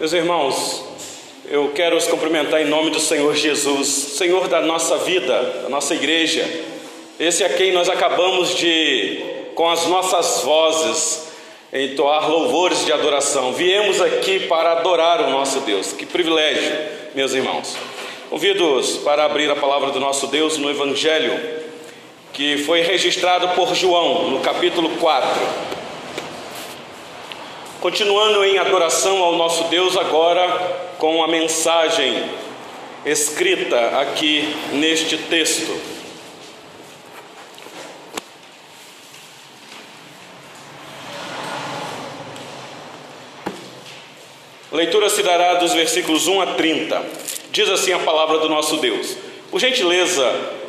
Meus irmãos, eu quero os cumprimentar em nome do Senhor Jesus, Senhor da nossa vida, da nossa igreja, esse a quem nós acabamos de, com as nossas vozes, entoar louvores de adoração. Viemos aqui para adorar o nosso Deus, que privilégio, meus irmãos. Convido-os para abrir a palavra do nosso Deus no Evangelho, que foi registrado por João, no capítulo 4. Continuando em adoração ao nosso Deus, agora com a mensagem escrita aqui neste texto. Leitura se dará dos versículos 1 a 30. Diz assim a palavra do nosso Deus. Por gentileza,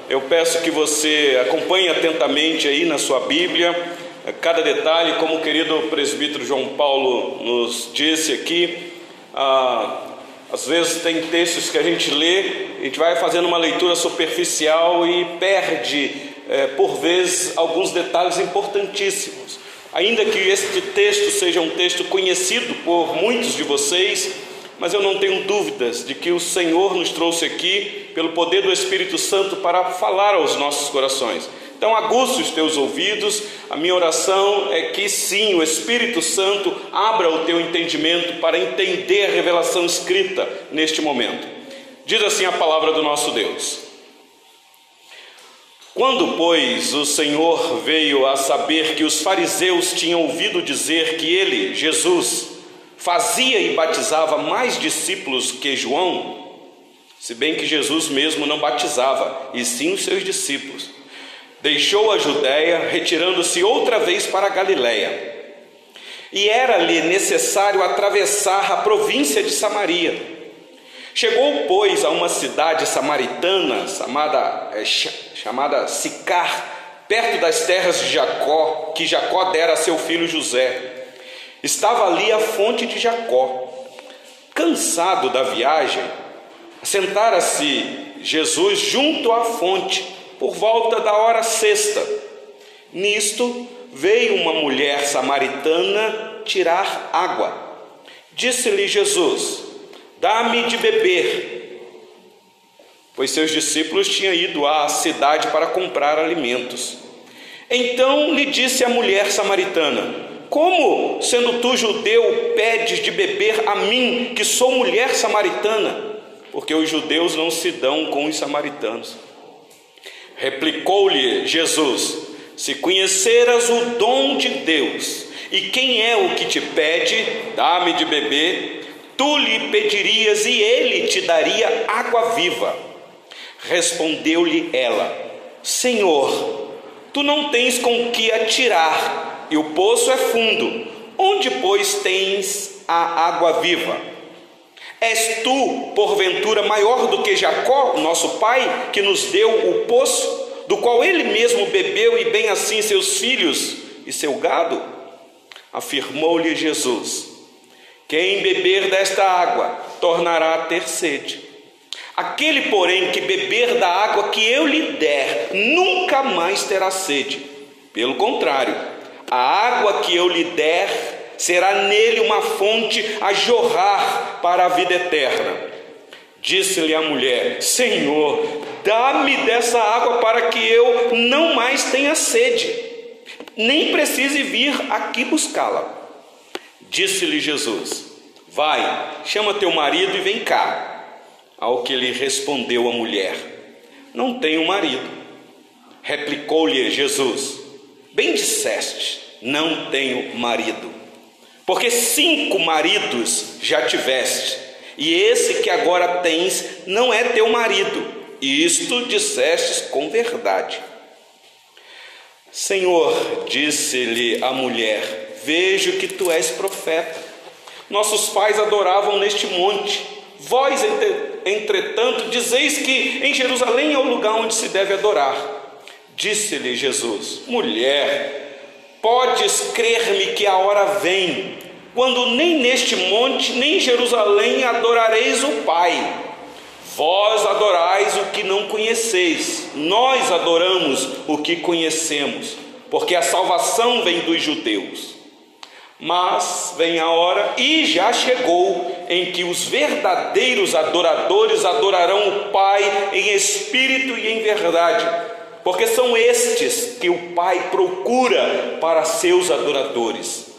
eu peço que você acompanhe atentamente aí na sua Bíblia cada detalhe, como o querido presbítero João Paulo nos disse aqui, ah, às vezes tem textos que a gente lê, a gente vai fazendo uma leitura superficial e perde, é, por vezes, alguns detalhes importantíssimos. Ainda que este texto seja um texto conhecido por muitos de vocês, mas eu não tenho dúvidas de que o Senhor nos trouxe aqui, pelo poder do Espírito Santo, para falar aos nossos corações. Então, aguça os teus ouvidos. A minha oração é que sim, o Espírito Santo abra o teu entendimento para entender a revelação escrita neste momento. Diz assim a palavra do nosso Deus. Quando, pois, o Senhor veio a saber que os fariseus tinham ouvido dizer que ele, Jesus, fazia e batizava mais discípulos que João, se bem que Jesus mesmo não batizava, e sim os seus discípulos, Deixou a Judéia, retirando-se outra vez para a Galiléia. E era-lhe necessário atravessar a província de Samaria. Chegou, pois, a uma cidade samaritana chamada, é, chamada Sicar, perto das terras de Jacó, que Jacó dera a seu filho José. Estava ali a fonte de Jacó. Cansado da viagem, sentara-se Jesus junto à fonte por volta da hora sexta. Nisto veio uma mulher samaritana tirar água. Disse-lhe Jesus: Dá-me de beber. Pois seus discípulos tinham ido à cidade para comprar alimentos. Então lhe disse a mulher samaritana: Como, sendo tu judeu, pedes de beber a mim, que sou mulher samaritana? Porque os judeus não se dão com os samaritanos. Replicou-lhe Jesus: Se conheceras o dom de Deus e quem é o que te pede, dá-me de beber, tu lhe pedirias e ele te daria água viva. Respondeu-lhe ela: Senhor, tu não tens com que atirar e o poço é fundo. Onde, pois, tens a água viva? És tu, porventura, maior do que Jacó, nosso pai, que nos deu o poço, do qual ele mesmo bebeu, e bem assim seus filhos e seu gado? Afirmou-lhe Jesus: Quem beber desta água tornará a ter sede. Aquele, porém, que beber da água que eu lhe der, nunca mais terá sede. Pelo contrário, a água que eu lhe der será nele uma fonte a jorrar para a vida eterna. Disse-lhe a mulher: Senhor, dá-me dessa água para que eu não mais tenha sede, nem precise vir aqui buscá-la. Disse-lhe Jesus: Vai, chama teu marido e vem cá. Ao que lhe respondeu a mulher: Não tenho marido. Replicou-lhe Jesus: Bem disseste, não tenho marido. Porque cinco maridos já tiveste, e esse que agora tens não é teu marido. E isto dissestes com verdade. Senhor, disse-lhe a mulher: Vejo que tu és profeta. Nossos pais adoravam neste monte. Vós, entretanto, dizeis que em Jerusalém é o lugar onde se deve adorar. Disse-lhe Jesus: Mulher, Podes crer-me que a hora vem, quando nem neste monte, nem em Jerusalém adorareis o Pai. Vós adorais o que não conheceis, nós adoramos o que conhecemos, porque a salvação vem dos judeus. Mas vem a hora, e já chegou, em que os verdadeiros adoradores adorarão o Pai em espírito e em verdade, porque são estes que o Pai procura para seus adoradores.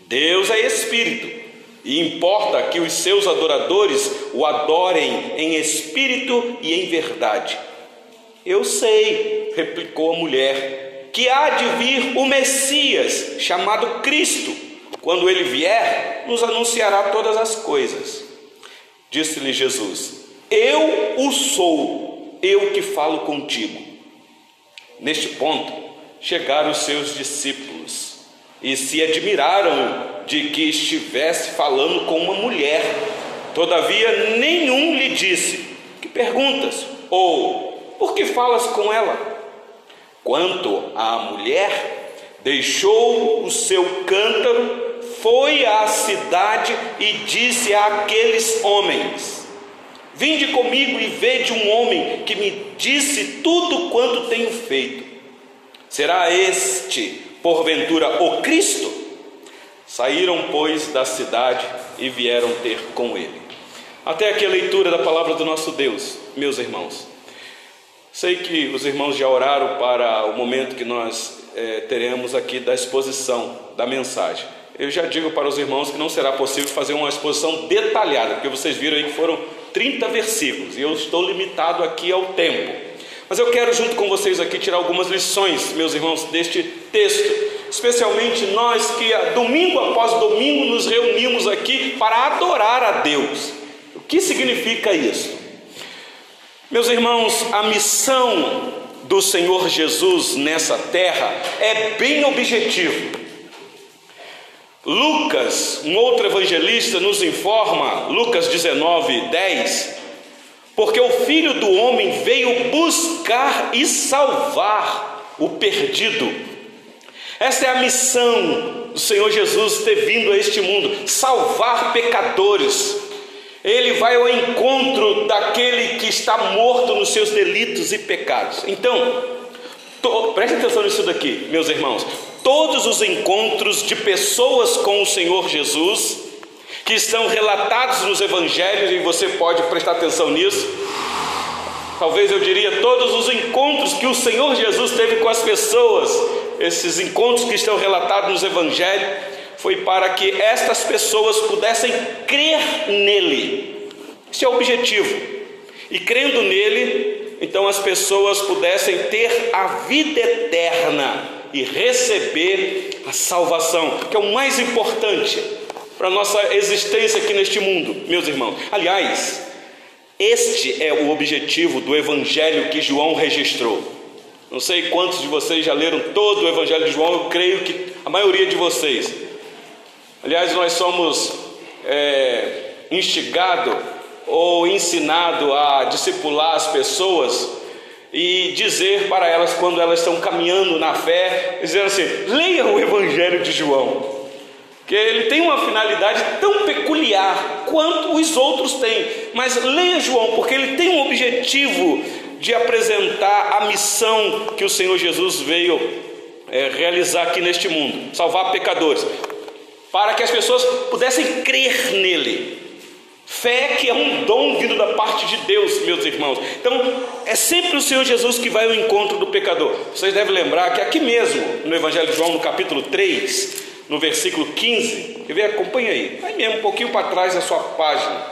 Deus é espírito. E importa que os seus adoradores o adorem em espírito e em verdade. Eu sei, replicou a mulher, que há de vir o Messias, chamado Cristo. Quando ele vier, nos anunciará todas as coisas. Disse-lhe Jesus: Eu o sou, eu que falo contigo. Neste ponto, chegaram os seus discípulos e se admiraram de que estivesse falando com uma mulher. Todavia, nenhum lhe disse: Que perguntas? Ou por que falas com ela? Quanto à mulher, deixou o seu cântaro foi à cidade e disse àqueles homens: Vinde comigo e vede um homem que me disse tudo quanto tenho feito. Será este, porventura, o Cristo? Saíram, pois, da cidade e vieram ter com ele. Até aqui a leitura da palavra do nosso Deus, meus irmãos. Sei que os irmãos já oraram para o momento que nós é, teremos aqui da exposição da mensagem. Eu já digo para os irmãos que não será possível fazer uma exposição detalhada, porque vocês viram aí que foram 30 versículos e eu estou limitado aqui ao tempo. Mas eu quero, junto com vocês aqui, tirar algumas lições, meus irmãos, deste texto, especialmente nós que domingo após domingo nos reunimos aqui para adorar a Deus. O que significa isso? Meus irmãos, a missão do Senhor Jesus nessa terra é bem objetiva. Lucas, um outro evangelista, nos informa, Lucas 19, 10, porque o filho do homem veio buscar e salvar o perdido. Esta é a missão do Senhor Jesus ter vindo a este mundo salvar pecadores. Ele vai ao encontro daquele que está morto nos seus delitos e pecados. Então, to, preste atenção nisso daqui, meus irmãos todos os encontros de pessoas com o Senhor Jesus, que estão relatados nos evangelhos, e você pode prestar atenção nisso. Talvez eu diria todos os encontros que o Senhor Jesus teve com as pessoas, esses encontros que estão relatados nos evangelhos, foi para que estas pessoas pudessem crer nele. Esse é o objetivo. E crendo nele, então as pessoas pudessem ter a vida eterna e receber a salvação, que é o mais importante para a nossa existência aqui neste mundo, meus irmãos. Aliás, este é o objetivo do evangelho que João registrou. Não sei quantos de vocês já leram todo o evangelho de João, eu creio que a maioria de vocês. Aliás, nós somos é, instigado ou ensinado a discipular as pessoas e dizer para elas quando elas estão caminhando na fé, dizendo assim: leia o Evangelho de João, que ele tem uma finalidade tão peculiar quanto os outros têm, mas leia João, porque ele tem um objetivo de apresentar a missão que o Senhor Jesus veio é, realizar aqui neste mundo salvar pecadores para que as pessoas pudessem crer nele. Fé que é um dom vindo da parte de Deus, meus irmãos. Então, é sempre o Senhor Jesus que vai ao encontro do pecador. Vocês devem lembrar que aqui mesmo, no Evangelho de João, no capítulo 3, no versículo 15, quer ver? Acompanha aí. Aí mesmo, um pouquinho para trás da sua página,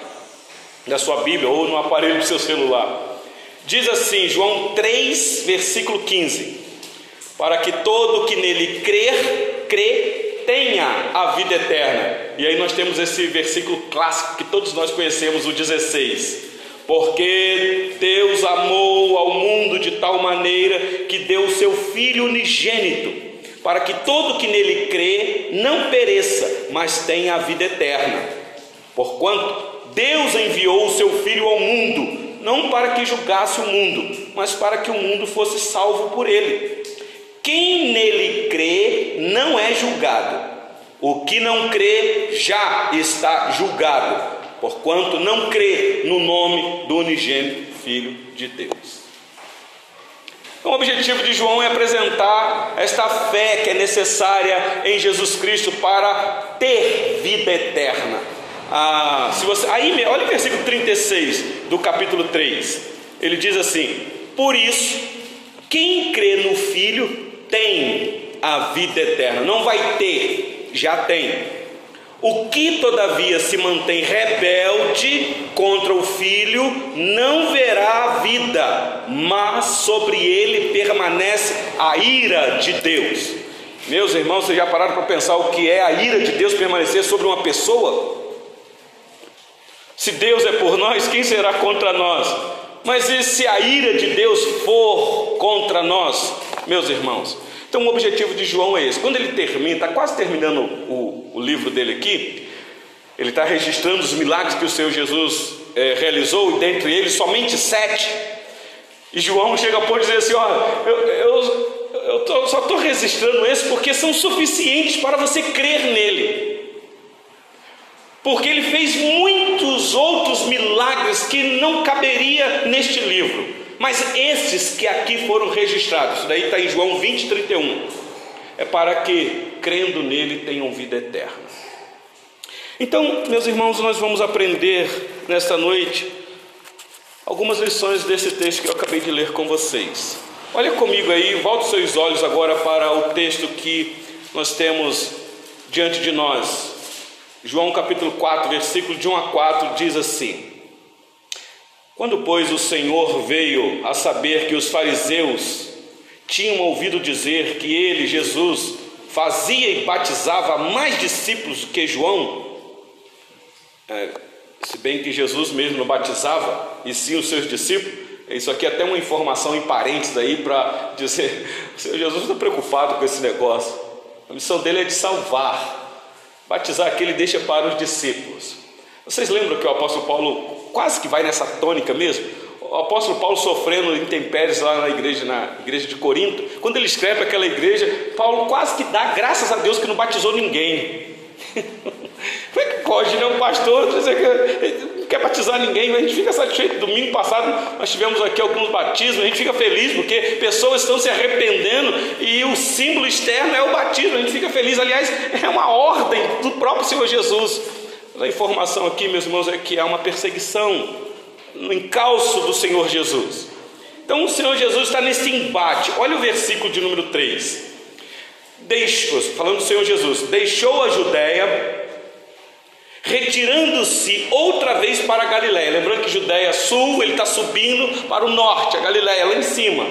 da sua Bíblia ou no aparelho do seu celular. Diz assim, João 3, versículo 15: Para que todo que nele crer, crê tenha a vida eterna. E aí nós temos esse versículo clássico que todos nós conhecemos, o 16. Porque Deus amou ao mundo de tal maneira que deu o seu Filho unigênito, para que todo que nele crê não pereça, mas tenha a vida eterna. Porquanto Deus enviou o seu Filho ao mundo, não para que julgasse o mundo, mas para que o mundo fosse salvo por ele. Quem nele crê não é julgado. O que não crê já está julgado, porquanto não crê no nome do unigênito Filho de Deus. Então, o objetivo de João é apresentar esta fé que é necessária em Jesus Cristo para ter vida eterna. Ah, se você, aí, olha o versículo 36 do capítulo 3. Ele diz assim: Por isso, quem crê no Filho tem a vida eterna. Não vai ter, já tem. O que todavia se mantém rebelde contra o filho não verá a vida, mas sobre ele permanece a ira de Deus. Meus irmãos, vocês já pararam para pensar o que é a ira de Deus permanecer sobre uma pessoa? Se Deus é por nós, quem será contra nós? Mas e se a ira de Deus for contra nós, meus irmãos? Então, o objetivo de João é esse. Quando ele termina, está quase terminando o, o, livro dele aqui, ele está registrando os milagres que o Senhor Jesus é, realizou, e dentre eles somente sete. E João chega a dizer assim: Olha, eu, eu, eu tô, só estou registrando esse porque são suficientes para você crer nele. Porque ele fez muitos outros milagres que não caberia neste livro. Mas esses que aqui foram registrados, isso daí está em João 20, 31, é para que, crendo nele, tenham vida eterna. Então, meus irmãos, nós vamos aprender nesta noite algumas lições desse texto que eu acabei de ler com vocês. Olha comigo aí, volte seus olhos agora para o texto que nós temos diante de nós. João capítulo 4, versículo de 1 a 4 diz assim: quando, pois, o Senhor veio a saber que os fariseus tinham ouvido dizer que ele, Jesus, fazia e batizava mais discípulos do que João, é, se bem que Jesus mesmo não batizava, e sim os seus discípulos, isso aqui é até uma informação em parênteses aí para dizer: o Senhor Jesus está preocupado com esse negócio, a missão dele é de salvar, batizar aqui ele deixa para os discípulos. Vocês lembram que o apóstolo Paulo quase que vai nessa tônica mesmo. O apóstolo Paulo sofrendo intempéries lá na igreja, na igreja de Corinto, quando ele escreve para aquela igreja, Paulo quase que dá graças a Deus que não batizou ninguém. Como é que pode, né? Um pastor dizer que quer batizar ninguém, a gente fica satisfeito. Domingo passado nós tivemos aqui alguns batismos, a gente fica feliz porque pessoas estão se arrependendo e o símbolo externo é o batismo, a gente fica feliz. Aliás, é uma ordem do próprio Senhor Jesus. A informação aqui, meus irmãos, é que há uma perseguição no encalço do Senhor Jesus. Então o Senhor Jesus está nesse embate. Olha o versículo de número 3. Deixou, falando do Senhor Jesus, deixou a Judéia, retirando-se outra vez para a Galiléia. Lembrando que Judéia sul, ele está subindo para o norte, a Galiléia lá em cima.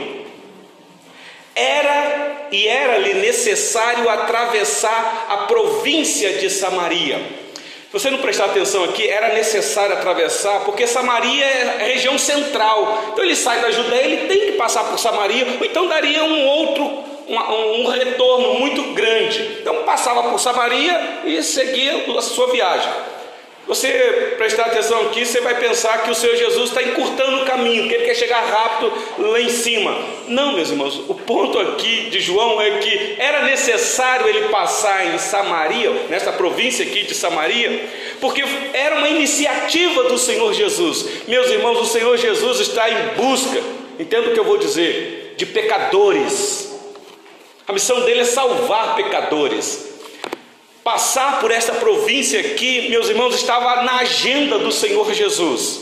Era e era-lhe necessário atravessar a província de Samaria. Se você não prestar atenção aqui, era necessário atravessar, porque Samaria é a região central. Então ele sai da Judéia, ele tem que passar por Samaria, ou então daria um outro, um, um retorno muito grande. Então passava por Samaria e seguia a sua viagem. Você prestar atenção aqui, você vai pensar que o Senhor Jesus está encurtando o caminho, que ele quer chegar rápido lá em cima. Não, meus irmãos, o ponto aqui de João é que era necessário ele passar em Samaria, nessa província aqui de Samaria, porque era uma iniciativa do Senhor Jesus. Meus irmãos, o Senhor Jesus está em busca, entenda o que eu vou dizer, de pecadores. A missão dele é salvar pecadores. Passar por esta província aqui, meus irmãos, estava na agenda do Senhor Jesus.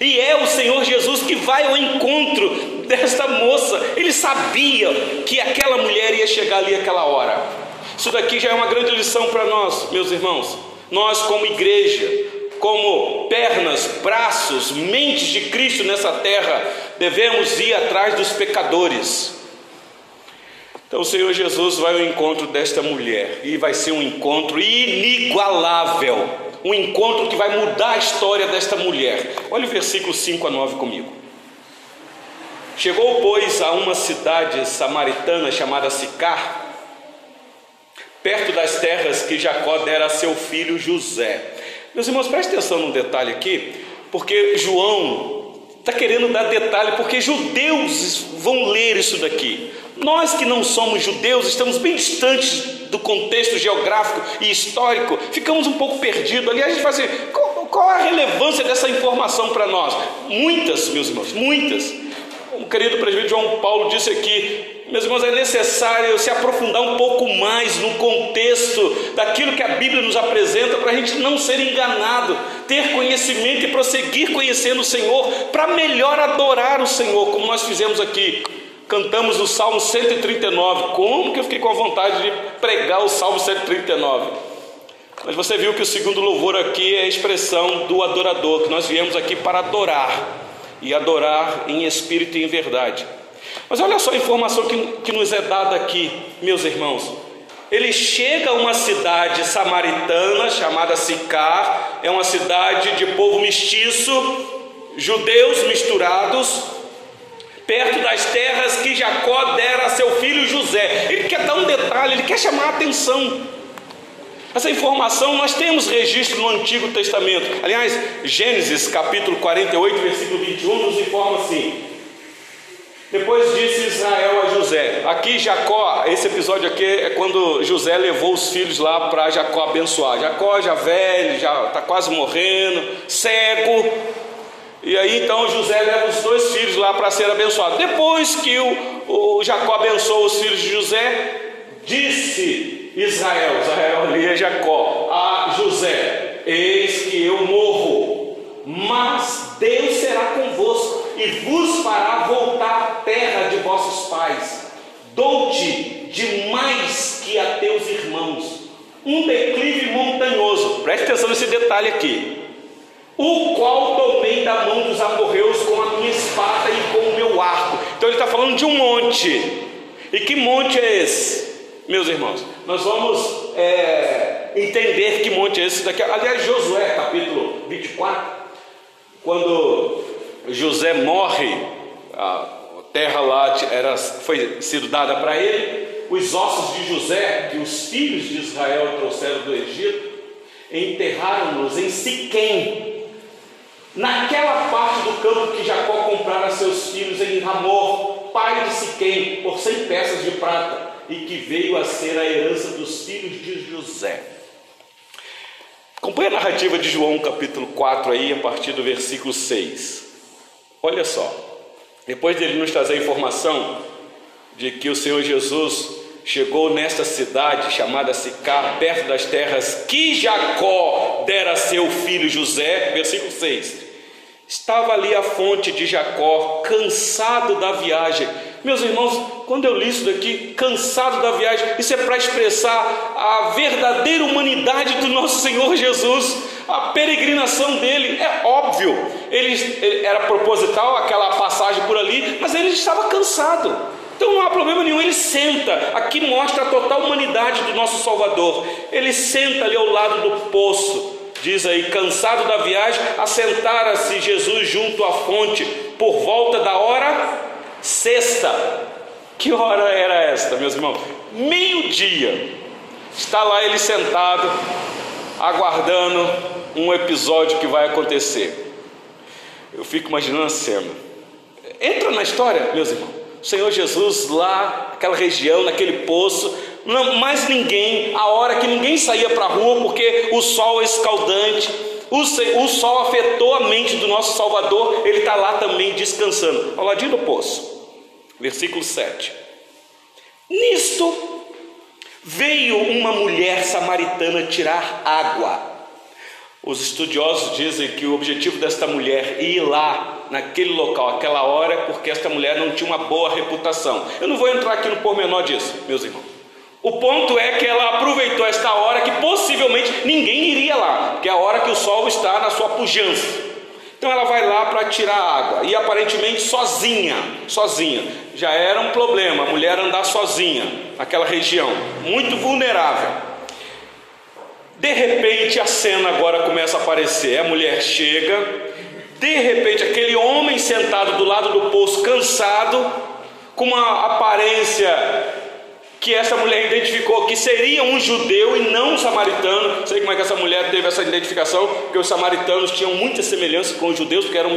E é o Senhor Jesus que vai ao encontro desta moça. Ele sabia que aquela mulher ia chegar ali aquela hora. Isso daqui já é uma grande lição para nós, meus irmãos. Nós, como igreja, como pernas, braços, mentes de Cristo nessa terra, devemos ir atrás dos pecadores. Então o Senhor Jesus vai ao encontro desta mulher e vai ser um encontro inigualável, um encontro que vai mudar a história desta mulher. Olha o versículo 5 a 9 comigo. Chegou, pois, a uma cidade samaritana chamada Sicar, perto das terras que Jacó dera a seu filho José. Meus irmãos, preste atenção num detalhe aqui, porque João está querendo dar detalhe, porque judeus vão ler isso daqui. Nós que não somos judeus, estamos bem distantes do contexto geográfico e histórico, ficamos um pouco perdidos. Aliás, a gente faz assim, qual, qual a relevância dessa informação para nós? Muitas, meus irmãos, muitas. O querido presbítero João Paulo disse aqui, meus irmãos, é necessário se aprofundar um pouco mais no contexto daquilo que a Bíblia nos apresenta para a gente não ser enganado, ter conhecimento e prosseguir conhecendo o Senhor para melhor adorar o Senhor, como nós fizemos aqui. Cantamos o Salmo 139. Como que eu fiquei com a vontade de pregar o Salmo 139? Mas você viu que o segundo louvor aqui é a expressão do adorador, que nós viemos aqui para adorar e adorar em espírito e em verdade. Mas olha só a informação que, que nos é dada aqui, meus irmãos. Ele chega a uma cidade samaritana chamada Sicar, é uma cidade de povo mestiço, judeus misturados, perto das terras que Jacó dera a seu filho José. Ele quer dar um detalhe, ele quer chamar a atenção. Essa informação nós temos registro no Antigo Testamento. Aliás, Gênesis capítulo 48, versículo 21 nos informa assim: Depois disse Israel a José. Aqui Jacó, esse episódio aqui é quando José levou os filhos lá para Jacó abençoar. Jacó já velho, já está quase morrendo, cego. E aí então José leva os dois filhos lá para ser abençoado. Depois que o, o Jacó abençoou os filhos de José, disse Israel, Israel ali é Jacó, a José: Eis que eu morro, mas Deus será convosco e vos fará voltar à terra de vossos pais. Dou-te de mais que a teus irmãos, um declive montanhoso. Preste atenção nesse detalhe aqui. O qual tomei da mão dos amorreus com a minha espada e com o meu arco. Então ele está falando de um monte. E que monte é esse? meus irmãos, nós vamos é, entender que monte é esse daqui. Aliás, Josué, capítulo 24, quando José morre, a terra lá era, foi sido dada para ele, os ossos de José, que os filhos de Israel trouxeram do Egito, enterraram-nos em Siquém, naquela parte do campo que Jacó comprara seus filhos em Ramor, pai de Siquém, por cem peças de prata e que veio a ser a herança dos filhos de José. Acompanhe a narrativa de João capítulo 4 aí, a partir do versículo 6. Olha só, depois dele nos trazer a informação de que o Senhor Jesus chegou nesta cidade chamada Sicar, perto das terras que Jacó dera a seu filho José, versículo 6. Estava ali a fonte de Jacó, cansado da viagem. Meus irmãos, quando eu li isso daqui, cansado da viagem, isso é para expressar a verdadeira humanidade do nosso Senhor Jesus, a peregrinação dele. É óbvio, ele, ele era proposital aquela passagem por ali, mas ele estava cansado. Então não há problema nenhum, ele senta. Aqui mostra a total humanidade do nosso Salvador. Ele senta ali ao lado do poço Diz aí, cansado da viagem, assentara-se Jesus junto à fonte por volta da hora sexta. Que hora era esta, meus irmãos? Meio-dia. Está lá ele sentado, aguardando um episódio que vai acontecer. Eu fico imaginando a cena. Entra na história, meus irmãos. Senhor Jesus lá, naquela região, naquele poço, não, mais ninguém, a hora que ninguém saía para a rua porque o sol é escaldante, o, o sol afetou a mente do nosso Salvador, ele está lá também descansando, ao ladinho do poço, versículo 7. Nisto veio uma mulher samaritana tirar água. Os estudiosos dizem que o objetivo desta mulher ir lá naquele local, aquela hora, porque esta mulher não tinha uma boa reputação. Eu não vou entrar aqui no pormenor disso, meus irmãos. O ponto é que ela aproveitou esta hora que possivelmente ninguém iria lá, porque é a hora que o sol está na sua pujança. Então ela vai lá para tirar água e aparentemente sozinha, sozinha. Já era um problema a mulher andar sozinha naquela região, muito vulnerável. De repente a cena agora começa a aparecer. A mulher chega, de repente aquele homem sentado do lado do poço, cansado, com uma aparência que essa mulher identificou que seria um judeu e não um samaritano. Sei como é que essa mulher teve essa identificação, porque os samaritanos tinham muita semelhança com os judeus, porque eram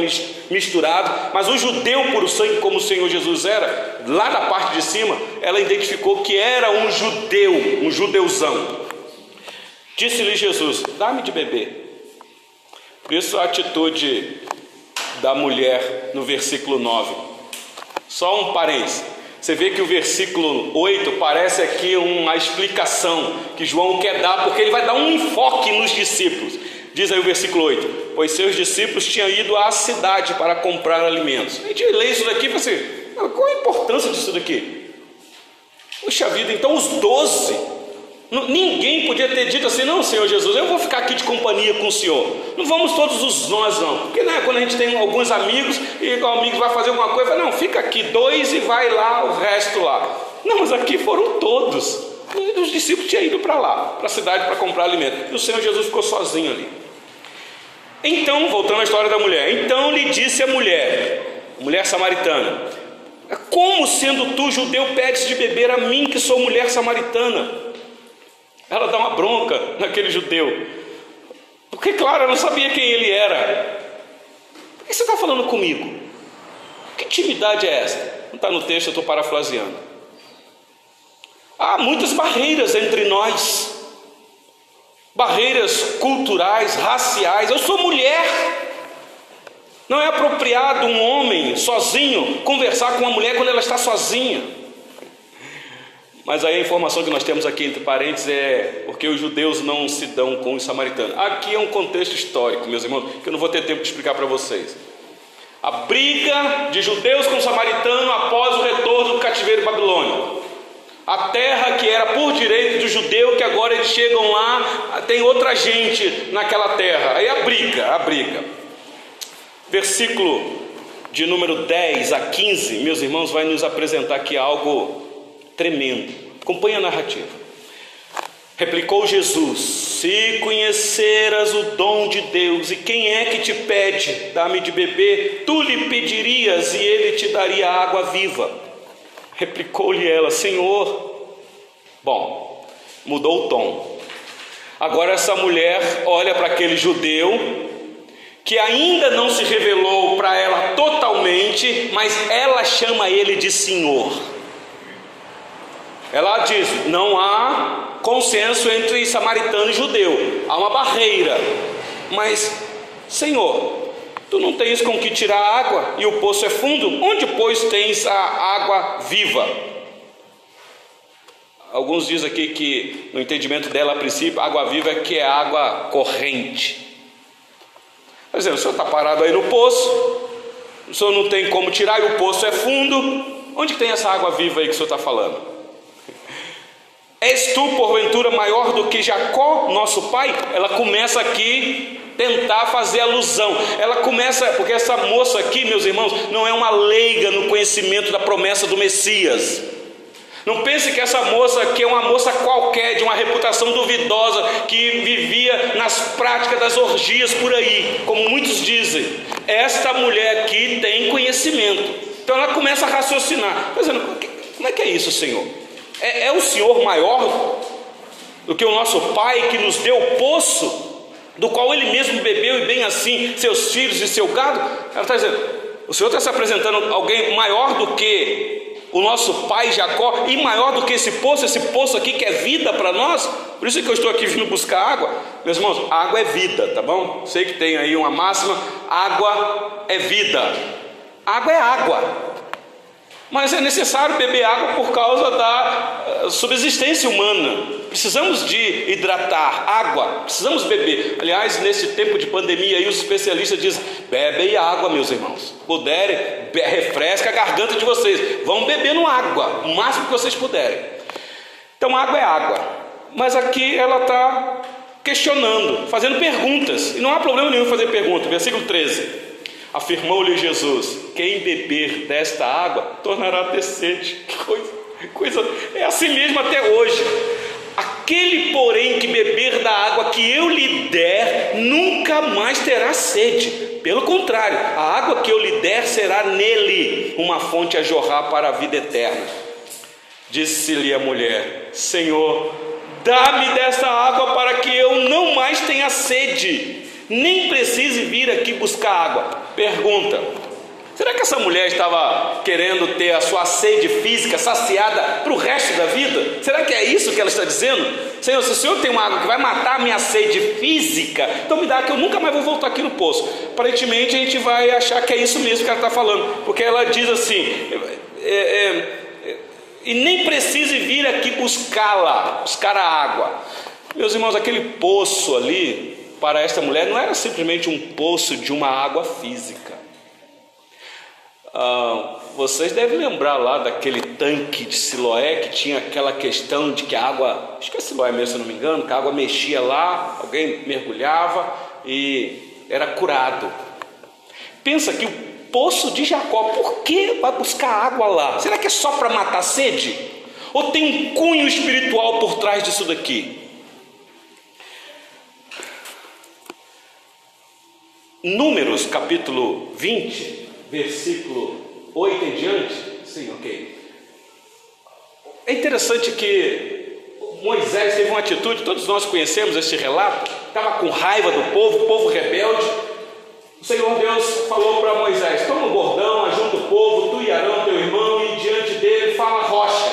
misturados, mas o judeu puro sangue, como o Senhor Jesus era, lá na parte de cima, ela identificou que era um judeu, um judeuzão. Disse-lhe Jesus: Dá-me de beber. Por isso a atitude da mulher no versículo 9. Só um parênteses. Você vê que o versículo 8 parece aqui uma explicação que João quer dar, porque ele vai dar um enfoque nos discípulos. Diz aí o versículo 8: Pois seus discípulos tinham ido à cidade para comprar alimentos. A gente lê isso daqui e fala assim: qual a importância disso daqui? Puxa vida, então os doze Ninguém podia ter dito assim, não, Senhor Jesus, eu vou ficar aqui de companhia com o Senhor. Não vamos todos os nós, não. Porque né, quando a gente tem alguns amigos e o amigo vai fazer alguma coisa, não, fica aqui dois e vai lá o resto lá. Não, mas aqui foram todos. Os discípulos tinham ido para lá, para a cidade para comprar alimento. E o Senhor Jesus ficou sozinho ali. Então, voltando à história da mulher, então lhe disse a mulher, mulher samaritana, como sendo tu judeu pedes de beber a mim que sou mulher samaritana? Ela dá uma bronca naquele judeu. Porque, claro, ela não sabia quem ele era. Por que você está falando comigo? Que intimidade é essa? Não está no texto, eu estou parafraseando. Há muitas barreiras entre nós, barreiras culturais, raciais. Eu sou mulher. Não é apropriado um homem sozinho conversar com uma mulher quando ela está sozinha. Mas aí a informação que nós temos aqui entre parênteses é porque os judeus não se dão com os samaritanos. Aqui é um contexto histórico, meus irmãos, que eu não vou ter tempo de explicar para vocês. A briga de judeus com samaritanos após o retorno do cativeiro babilônico. A terra que era por direito do judeu, que agora eles chegam lá, tem outra gente naquela terra. Aí a briga, a briga. Versículo de número 10 a 15, meus irmãos, vai nos apresentar aqui algo tremendo. Acompanhe a narrativa. Replicou Jesus: Se conheceras o dom de Deus e quem é que te pede, dá-me de beber, tu lhe pedirias e ele te daria água viva. Replicou-lhe ela: Senhor. Bom, mudou o tom. Agora essa mulher olha para aquele judeu que ainda não se revelou para ela totalmente, mas ela chama ele de Senhor. Ela diz: não há consenso entre samaritano e judeu, há uma barreira. Mas, Senhor, tu não tens com que tirar água e o poço é fundo, onde, pois, tens a água viva? Alguns dizem aqui que, no entendimento dela, a princípio, água viva é que é água corrente. Quer dizer, o senhor está parado aí no poço, o senhor não tem como tirar e o poço é fundo, onde tem essa água viva aí que o senhor está falando? És tu, porventura, maior do que Jacó, nosso pai? Ela começa aqui tentar fazer alusão. Ela começa, porque essa moça aqui, meus irmãos, não é uma leiga no conhecimento da promessa do Messias. Não pense que essa moça aqui é uma moça qualquer, de uma reputação duvidosa, que vivia nas práticas das orgias por aí, como muitos dizem. Esta mulher aqui tem conhecimento. Então ela começa a raciocinar, dizendo: como é que é isso, Senhor? É, é o Senhor maior do que o nosso Pai que nos deu o poço, do qual Ele mesmo bebeu e bem assim seus filhos e seu gado? Ela está dizendo: o Senhor está se apresentando alguém maior do que o nosso pai Jacó e maior do que esse poço, esse poço aqui que é vida para nós. Por isso que eu estou aqui vindo buscar água. Meus irmãos, água é vida, tá bom? Sei que tem aí uma máxima: água é vida. Água é água. Mas é necessário beber água por causa da eh, subsistência humana. Precisamos de hidratar água, precisamos beber. Aliás, nesse tempo de pandemia aí, os especialistas dizem: bebem água, meus irmãos. Puderem, refresca a garganta de vocês. Vão bebendo água, o máximo que vocês puderem. Então, água é água. Mas aqui ela está questionando, fazendo perguntas. E não há problema nenhum fazer pergunta. Versículo 13. Afirmou-lhe Jesus: Quem beber desta água tornará. Que coisa, coisa, é assim mesmo até hoje. Aquele, porém, que beber da água que eu lhe der, nunca mais terá sede. Pelo contrário, a água que eu lhe der será nele uma fonte a jorrar para a vida eterna. Disse-lhe a mulher: Senhor, dá-me desta água para que eu não mais tenha sede nem precise vir aqui buscar água. Pergunta: será que essa mulher estava querendo ter a sua sede física saciada para o resto da vida? Será que é isso que ela está dizendo? Senhor, se o Senhor tem uma água que vai matar a minha sede física, então me dá que eu nunca mais vou voltar aqui no poço. Aparentemente a gente vai achar que é isso mesmo que ela está falando, porque ela diz assim: é, é, e nem precise vir aqui buscá-la, buscar a água. Meus irmãos, aquele poço ali, para esta mulher, não era simplesmente um poço de uma água física. Ah, vocês devem lembrar lá daquele tanque de Siloé que tinha aquela questão de que a água, acho que é Siloé mesmo, se não me engano, que a água mexia lá, alguém mergulhava e era curado. Pensa que o poço de Jacó, por que vai buscar água lá? Será que é só para matar sede? Ou tem um cunho espiritual por trás disso daqui? Números capítulo 20, versículo 8 em diante. Sim, ok. É interessante que Moisés teve uma atitude, todos nós conhecemos este relato, estava com raiva do povo, povo rebelde. O Senhor Deus falou para Moisés: toma o bordão, ajunta o povo, tu e Arão, teu irmão, e diante dele fala rocha,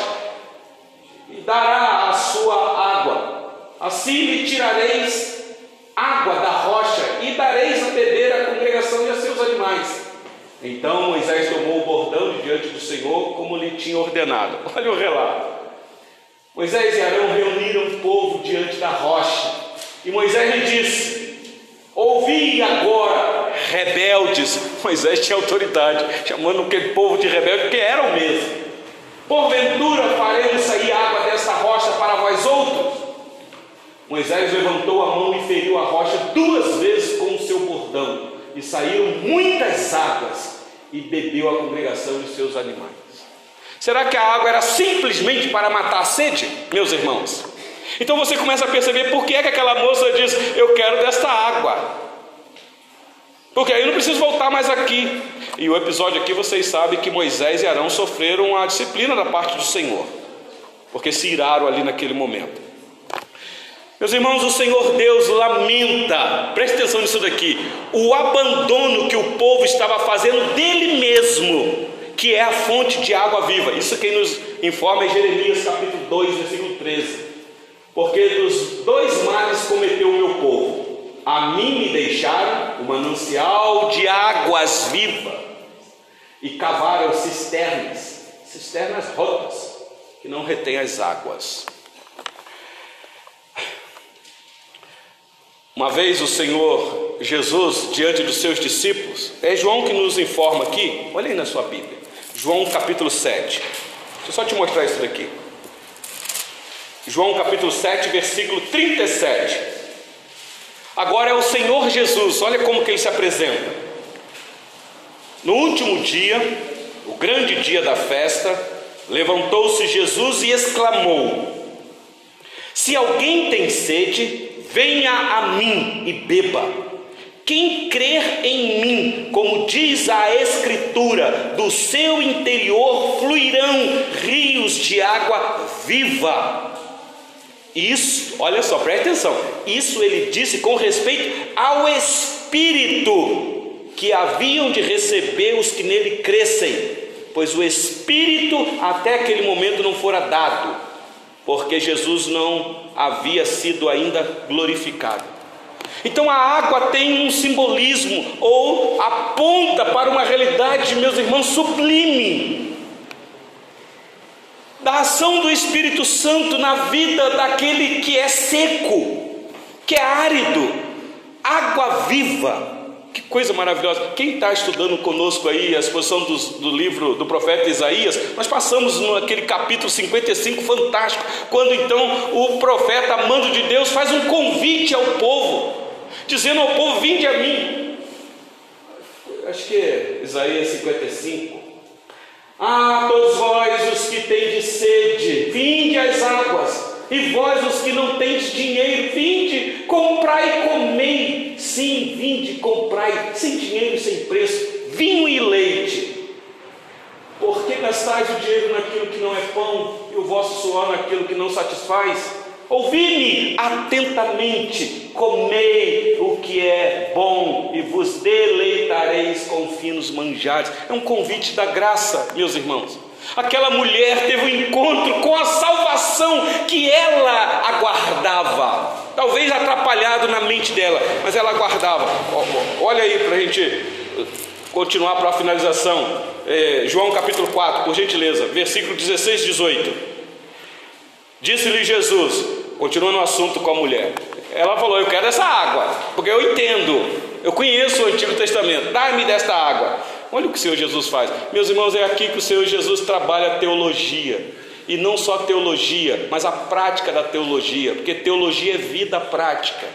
e dará a sua água. Assim lhe tirareis água da rocha e dareis a beber à congregação e a seus animais. Então Moisés tomou o bordão de diante do Senhor, como lhe tinha ordenado. Olha o relato. Moisés e Arão reuniram o povo diante da rocha, e Moisés lhe disse: Ouvi agora, rebeldes. Moisés tinha autoridade, chamando aquele povo de rebelde, que era o mesmo. Porventura faremos sair água desta rocha para vós outros? Moisés levantou a mão e feriu a rocha duas vezes com o seu bordão, e saíram muitas águas, e bebeu a congregação e seus animais. Será que a água era simplesmente para matar a sede, meus irmãos? Então você começa a perceber por que é que aquela moça diz: Eu quero desta água. Porque aí eu não preciso voltar mais aqui. E o episódio aqui vocês sabem que Moisés e Arão sofreram a disciplina da parte do Senhor, porque se iraram ali naquele momento. Meus irmãos, o Senhor Deus lamenta, preste atenção nisso daqui, o abandono que o povo estava fazendo dele mesmo, que é a fonte de água viva. Isso quem nos informa é Jeremias capítulo 2, versículo 13. Porque dos dois males cometeu o meu povo, a mim me deixaram o manancial de águas vivas e cavaram cisternas, cisternas rotas, que não retêm as águas. Uma vez o Senhor Jesus, diante dos seus discípulos, é João que nos informa aqui, olha aí na sua Bíblia, João capítulo 7. Deixa eu só te mostrar isso daqui. João capítulo 7, versículo 37. Agora é o Senhor Jesus, olha como que ele se apresenta. No último dia, o grande dia da festa, levantou-se Jesus e exclamou: Se alguém tem sede, Venha a mim e beba. Quem crer em mim, como diz a Escritura, do seu interior fluirão rios de água viva. Isso, olha só, preste atenção. Isso ele disse com respeito ao Espírito que haviam de receber os que nele crescem, pois o Espírito até aquele momento não fora dado, porque Jesus não havia sido ainda glorificado. Então a água tem um simbolismo ou aponta para uma realidade, meus irmãos, sublime da ação do Espírito Santo na vida daquele que é seco, que é árido, água viva. Que coisa maravilhosa. Quem está estudando conosco aí a exposição do, do, livro do profeta Isaías, nós passamos naquele capítulo 55 fantástico, quando então o profeta, amando de Deus, faz um convite ao povo, dizendo ao povo: Vinde a mim. Acho que é Isaías 55. Ah, todos vós os que tendes sede, vinde às águas. E vós, os que não tendes dinheiro, vinde, comprai e comei. Sim, vinde, comprai, sem dinheiro e sem preço, vinho e leite. Por que gastais o dinheiro naquilo que não é pão e o vosso suor naquilo que não satisfaz? Ouvi-me atentamente, comei o que é bom e vos deleitareis com finos manjares. É um convite da graça, meus irmãos. Aquela mulher teve um encontro com a salvação que ela aguardava. Talvez atrapalhado na mente dela, mas ela aguardava. Olha aí para a gente continuar para a finalização. é, João capítulo 4, por gentileza, versículo 16 e 18. Disse-lhe Jesus, continuando o assunto com a mulher. Ela falou: Eu quero essa água, porque eu entendo, eu conheço o Antigo Testamento, dá-me desta água. Olha o que o Senhor Jesus faz. Meus irmãos, é aqui que o Senhor Jesus trabalha a teologia. E não só a teologia, mas a prática da teologia, porque teologia é vida prática.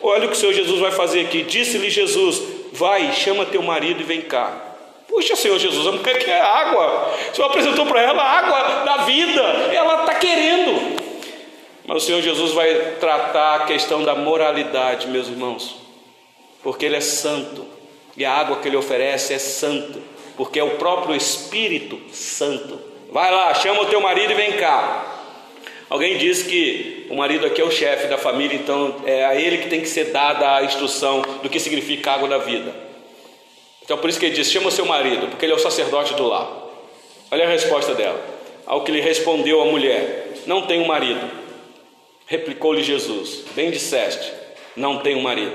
Olha o que o Senhor Jesus vai fazer aqui. Disse-lhe Jesus: Vai, chama teu marido e vem cá. Puxa, Senhor Jesus, a mulher quer água. O Senhor apresentou para ela a água da vida. Ela está querendo. Mas o Senhor Jesus vai tratar a questão da moralidade, meus irmãos, porque Ele é santo e a água que Ele oferece é santo, porque é o próprio Espírito Santo. Vai lá, chama o teu marido e vem cá. Alguém disse que o marido aqui é o chefe da família, então é a ele que tem que ser dada a instrução do que significa água da vida. Então por isso que ele diz: chama o seu marido, porque ele é o sacerdote do lar. Olha a resposta dela. Ao que lhe respondeu a mulher: Não tenho marido. Replicou-lhe Jesus: Bem disseste, não tenho marido.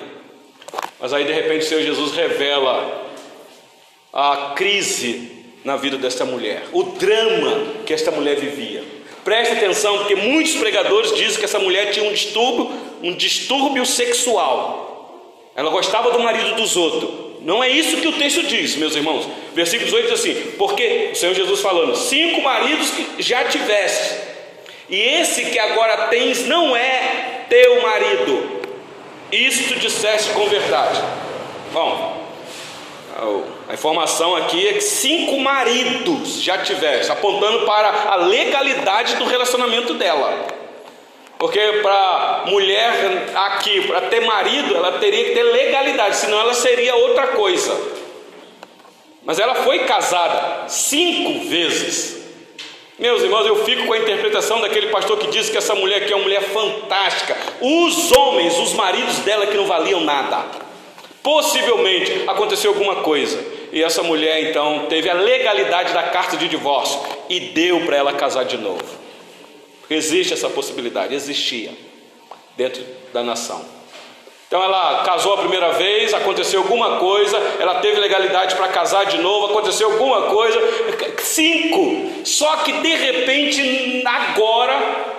Mas aí de repente o Senhor Jesus revela a crise na vida desta mulher, o drama que esta mulher vivia. Preste atenção, porque muitos pregadores dizem que essa mulher tinha um distúrbio, um distúrbio sexual. Ela gostava do marido dos outros. Não é isso que o texto diz, meus irmãos. Versículo 18 diz assim: Porque o Senhor Jesus falando, cinco maridos que já tiveste, e esse que agora tens não é teu marido. Isto disseste com verdade. Bom, a informação aqui é que cinco maridos já tivesse, apontando para a legalidade do relacionamento dela. Porque para mulher aqui, para ter marido, ela teria que ter legalidade, senão ela seria outra coisa. Mas ela foi casada cinco vezes. Meus irmãos, eu fico com a interpretação daquele pastor que diz que essa mulher aqui é uma mulher fantástica. Os homens, os maridos dela que não valiam nada. Possivelmente aconteceu alguma coisa e essa mulher então teve a legalidade da carta de divórcio e deu para ela casar de novo. Existe essa possibilidade, existia dentro da nação. Então ela casou a primeira vez, aconteceu alguma coisa, ela teve legalidade para casar de novo, aconteceu alguma coisa, cinco. Só que de repente agora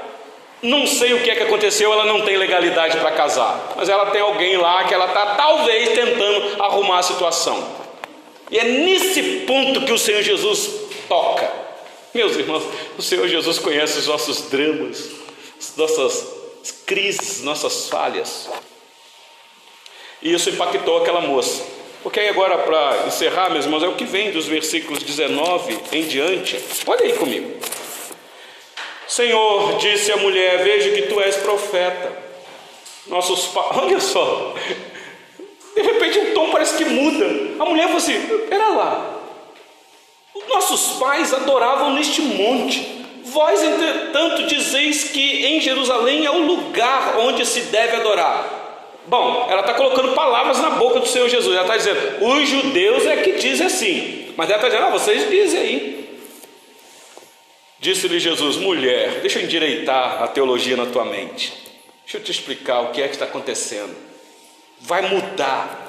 não sei o que é que aconteceu, ela não tem legalidade para casar, mas ela tem alguém lá que ela está talvez tentando arrumar a situação. E é nesse ponto que o Senhor Jesus toca. Meus irmãos, o Senhor Jesus conhece os nossos dramas, as nossas crises, nossas falhas. E isso impactou aquela moça. Porque aí agora, para encerrar, meus irmãos, é o que vem dos versículos 19 em diante. Olha aí comigo. Senhor, disse a mulher: Vejo que tu és profeta. Nossos pais, olha só, de repente o tom parece que muda. A mulher falou assim: Pera lá, nossos pais adoravam neste monte. Vós, entretanto, dizeis que em Jerusalém é o lugar onde se deve adorar. Bom, ela está colocando palavras na boca do Senhor Jesus. Ela está dizendo: os judeus é que dizem assim. Mas ela está dizendo: ah, vocês dizem aí. Disse-lhe Jesus: mulher, deixa eu endireitar a teologia na tua mente. Deixa eu te explicar o que é que está acontecendo. Vai mudar.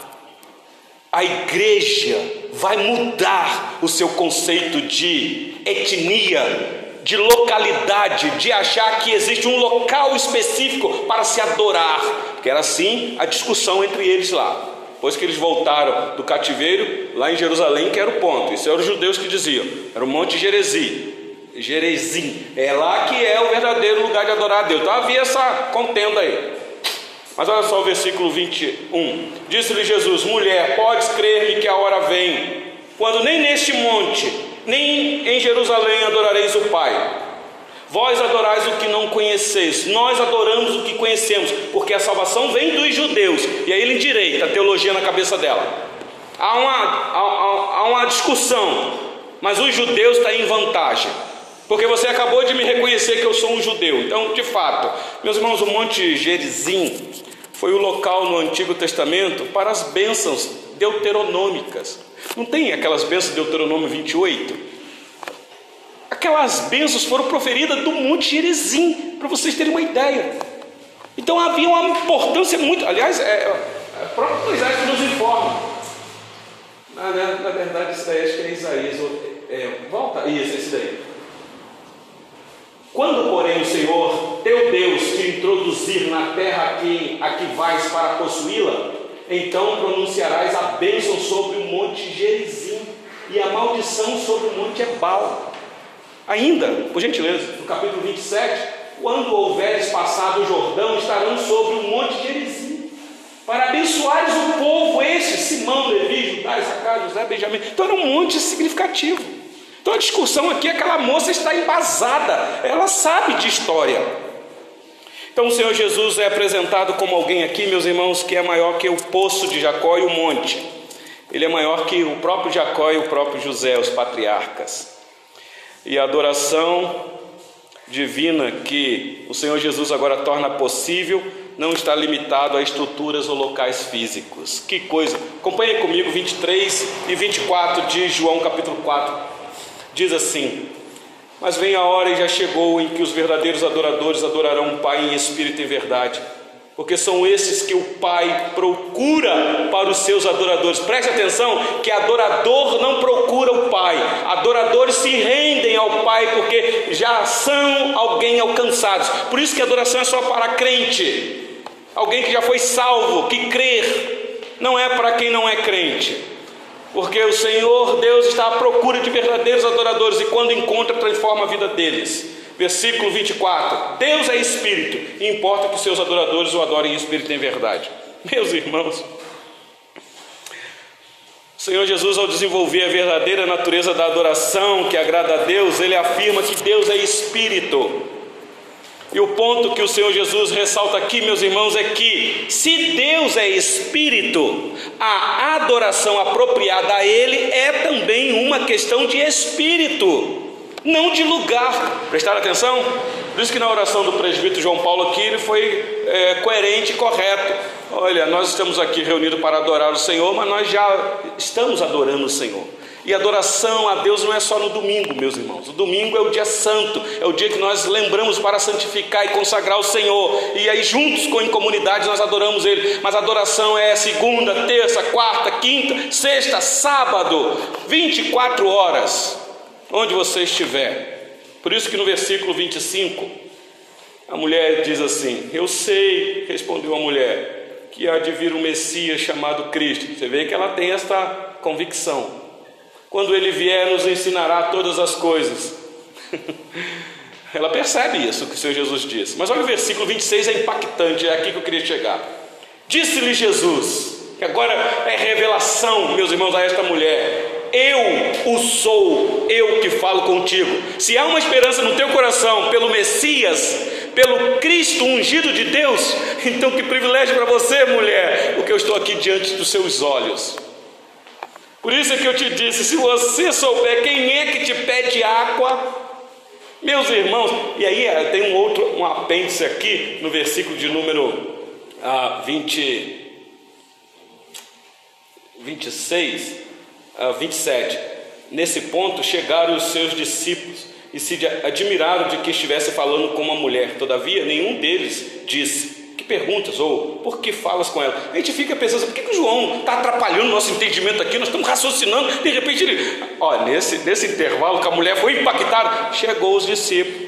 A igreja vai mudar o seu conceito de etnia, de localidade, de achar que existe um local específico para se adorar. Porque era assim a discussão entre eles lá. Depois que eles voltaram do cativeiro, lá em Jerusalém, que era o ponto. Isso eram os judeus que diziam. Era o Monte Gerezim. Jerezim. É lá que é o verdadeiro lugar de adorar a Deus. Então havia essa contenda aí. Mas olha só o versículo 21. Disse-lhe Jesus: Mulher, podes crer-me que a hora vem, quando nem neste monte, nem em Jerusalém adorareis o Pai. Vós adorais o que não conheceis, nós adoramos o que conhecemos, porque a salvação vem dos judeus. E aí ele endireita a teologia na cabeça dela. Há uma, há, há uma discussão, mas os judeus estão em vantagem. Porque você acabou de me reconhecer que eu sou um judeu. Então, de fato, meus irmãos, o Monte Gerizim foi o local no Antigo Testamento para as bênçãos deuteronômicas. Não tem aquelas bênçãos de Deuteronômio 28? Aquelas bênçãos foram proferidas do Monte Gerizim, para vocês terem uma ideia. Então havia uma importância muito. Aliás, é, é, é próprio Moisés que nos informa. Ah, né? Na verdade, isso daí acho que é Isaías, é, volta, isso, esse daí. Quando, porém, o Senhor, teu Deus, te introduzir na terra a que, a que vais para possuí-la, então pronunciarás a bênção sobre o monte Gerizim e a maldição sobre o monte Ebal. Ainda, por gentileza, no capítulo 27, quando houveres passado o Jordão, estarão sobre o monte Gerizim, para abençoares o povo, este, Simão, Levi, Judá, Isaacar, José, Benjamim. Então era um monte significativo. Então a discussão aqui é que aquela moça está embasada, ela sabe de história. Então o Senhor Jesus é apresentado como alguém aqui, meus irmãos, que é maior que o poço de Jacó e o monte. Ele é maior que o próprio Jacó e o próprio José, os patriarcas. E a adoração divina que o Senhor Jesus agora torna possível não está limitado a estruturas ou locais físicos. Que coisa! Acompanhe comigo 23 e 24 de João capítulo 4. Diz assim: mas vem a hora e já chegou em que os verdadeiros adoradores adorarão o Pai em espírito e verdade, porque são esses que o Pai procura para os seus adoradores. Preste atenção que adorador não procura o Pai, adoradores se rendem ao Pai porque já são alguém alcançados. Por isso que a adoração é só para crente, alguém que já foi salvo, que crer, não é para quem não é crente porque o Senhor Deus está à procura de verdadeiros adoradores e quando encontra, transforma a vida deles. Versículo 24: Deus é espírito, e importa que seus adoradores o adorem em espírito e em verdade. Meus irmãos, o Senhor Jesus, ao desenvolver a verdadeira natureza da adoração que agrada a Deus, ele afirma que Deus é espírito. E o ponto que o Senhor Jesus ressalta aqui, meus irmãos, é que se Deus é espírito, a adoração apropriada a Ele é também uma questão de espírito, não de lugar. Prestaram atenção? Por isso que na oração do presbítero João Paulo aqui ele foi é, coerente e correto. Olha, nós estamos aqui reunidos para adorar o Senhor, mas nós já estamos adorando o Senhor. E adoração a Deus não é só no domingo, meus irmãos. O domingo é o dia santo, é o dia que nós lembramos para santificar e consagrar o Senhor. E aí, juntos com em comunidade, nós adoramos Ele. Mas adoração é segunda, terça, quarta, quinta, sexta, sábado, 24 horas, onde você estiver. Por isso que no versículo 25, a mulher diz assim: Eu sei, respondeu a mulher, que há de vir um Messias chamado Cristo. Você vê que ela tem esta convicção. Quando ele vier, nos ensinará todas as coisas. Ela percebe isso que o Senhor Jesus disse. Mas olha o versículo 26, é impactante, é aqui que eu queria chegar. Disse-lhe Jesus, que agora é revelação, meus irmãos, a esta mulher: Eu o sou, eu que falo contigo. Se há uma esperança no teu coração pelo Messias, pelo Cristo ungido de Deus, então que privilégio para você, mulher, porque eu estou aqui diante dos seus olhos. Por isso é que eu te disse: se você souber quem é que te pede água, meus irmãos, e aí eh, tem um outro, um apêndice aqui no versículo de número ah, 20, 26, ah, 27. Nesse ponto chegaram os seus discípulos e se admiraram de que estivesse falando com uma mulher. Todavia, nenhum deles disse: perguntas, ou por que falas com ela? A gente fica pensando, por que, que o João está atrapalhando o nosso entendimento aqui? Nós estamos raciocinando, de repente ele, olha, nesse, nesse intervalo que a mulher foi impactada, chegou os discípulos.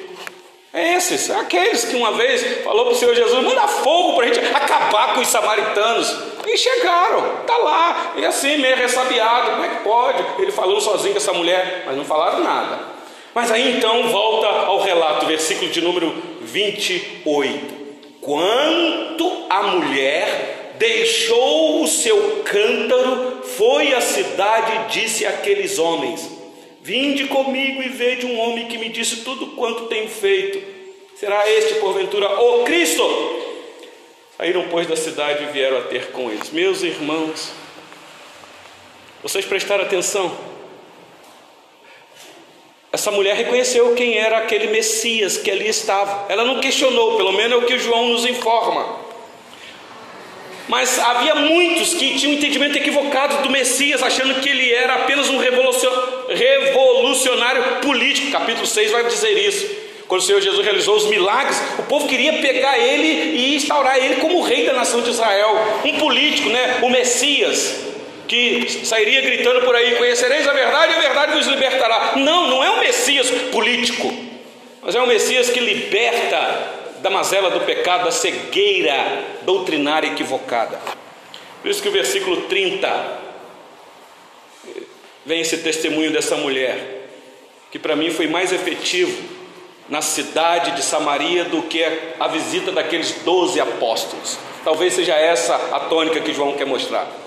É esses, aqueles que uma vez falou para o Senhor Jesus, manda fogo para a gente acabar com os samaritanos. E chegaram, está lá, e assim, meio ressabiado, como é que pode? Ele falou sozinho com essa mulher, mas não falaram nada. Mas aí então volta ao relato, versículo de número 28. Quanto a mulher deixou o seu cântaro, foi à cidade e disse àqueles homens: Vinde comigo e vede um homem que me disse tudo quanto tenho feito. Será este, porventura, o Cristo? Saíram, pois, da cidade e vieram a ter com eles. Meus irmãos, vocês prestaram atenção? Essa mulher reconheceu quem era aquele Messias que ali estava. Ela não questionou, pelo menos é o que João nos informa. Mas havia muitos que tinham um entendimento equivocado do Messias, achando que ele era apenas um revolucionário político. Capítulo 6 vai dizer isso. Quando o Senhor Jesus realizou os milagres, o povo queria pegar ele e instaurar ele como rei da nação de Israel, um político, né? o Messias que sairia gritando por aí: Conhecereis a verdade e a verdade vos libertará. Não, não é um Messias político, mas é um Messias que liberta da mazela do pecado, da cegueira doutrinária equivocada. Por isso que o versículo 30 vem esse testemunho dessa mulher, que para mim foi mais efetivo na cidade de Samaria do que a visita daqueles doze apóstolos. Talvez seja essa a tônica que João quer mostrar.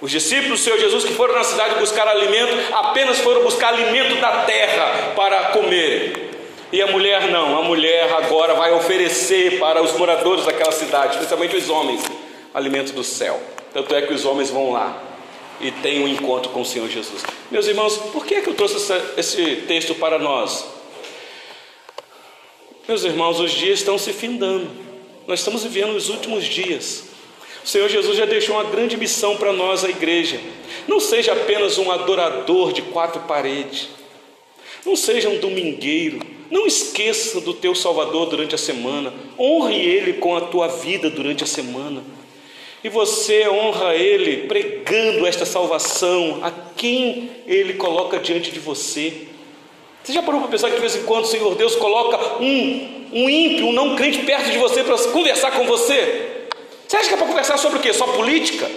Os discípulos do Senhor Jesus que foram na cidade buscar alimento, apenas foram buscar alimento da terra para comer. E a mulher não, a mulher agora vai oferecer para os moradores daquela cidade, especialmente os homens, alimento do céu. Tanto é que os homens vão lá e têm um encontro com o Senhor Jesus. Meus irmãos, por que, é que eu trouxe essa, esse texto para nós? Meus irmãos, os dias estão se findando. Nós estamos vivendo os últimos dias. O Senhor Jesus já deixou uma grande missão para nós, a igreja. Não seja apenas um adorador de quatro paredes. Não seja um domingueiro. Não esqueça do teu Salvador durante a semana. Honre Ele com a tua vida durante a semana. E você honra Ele pregando esta salvação a quem Ele coloca diante de você. Você já parou para pensar que de vez em quando o Senhor Deus coloca um, um ímpio, um não crente perto de você para conversar com você? Você acha que é para conversar sobre o quê? Só política?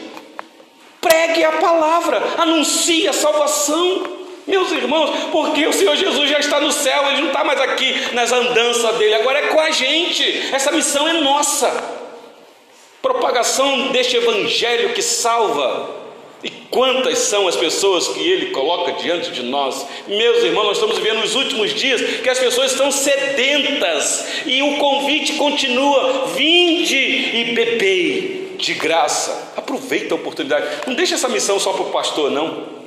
Pregue a palavra, anuncie a salvação. Meus irmãos, porque o Senhor Jesus já está no céu, Ele não está mais aqui nas andanças dele, agora é com a gente, essa missão é nossa. Propagação deste Evangelho que salva, e quantas são as pessoas que Ele coloca diante de nós? Meus irmãos, nós estamos vivendo os últimos dias que as pessoas estão sedentas e o convite continua: vinde e bebei de graça. Aproveita a oportunidade. Não deixa essa missão só para o pastor, não.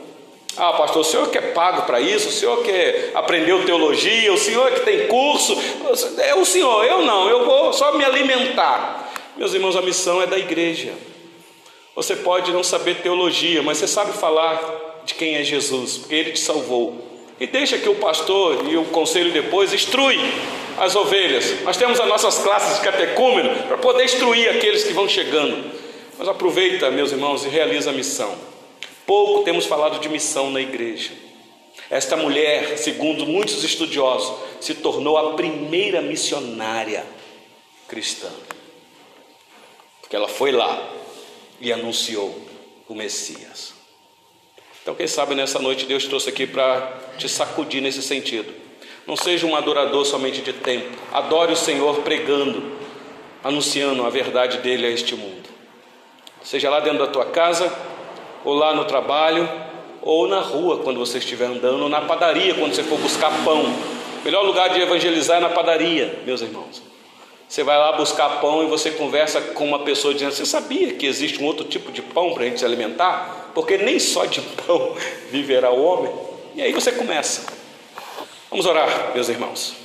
Ah, pastor, o senhor que é pago para isso, o senhor que aprendeu teologia, o senhor que tem curso, é o senhor, eu não, eu vou só me alimentar. Meus irmãos, a missão é da igreja. Você pode não saber teologia, mas você sabe falar de quem é Jesus, porque ele te salvou. E deixa que o pastor e o conselho depois instrui as ovelhas. Nós temos as nossas classes de catecúmeno para poder instruir aqueles que vão chegando. Mas aproveita, meus irmãos, e realiza a missão. Pouco temos falado de missão na igreja. Esta mulher, segundo muitos estudiosos, se tornou a primeira missionária cristã. Porque ela foi lá e anunciou o Messias. Então, quem sabe nessa noite Deus trouxe aqui para te sacudir nesse sentido. Não seja um adorador somente de tempo. Adore o Senhor pregando, anunciando a verdade dele a este mundo. Seja lá dentro da tua casa, ou lá no trabalho, ou na rua quando você estiver andando, ou na padaria quando você for buscar pão. O melhor lugar de evangelizar é na padaria, meus irmãos. Você vai lá buscar pão e você conversa com uma pessoa dizendo: Você sabia que existe um outro tipo de pão para a gente se alimentar? Porque nem só de pão viverá o homem. E aí você começa. Vamos orar, meus irmãos.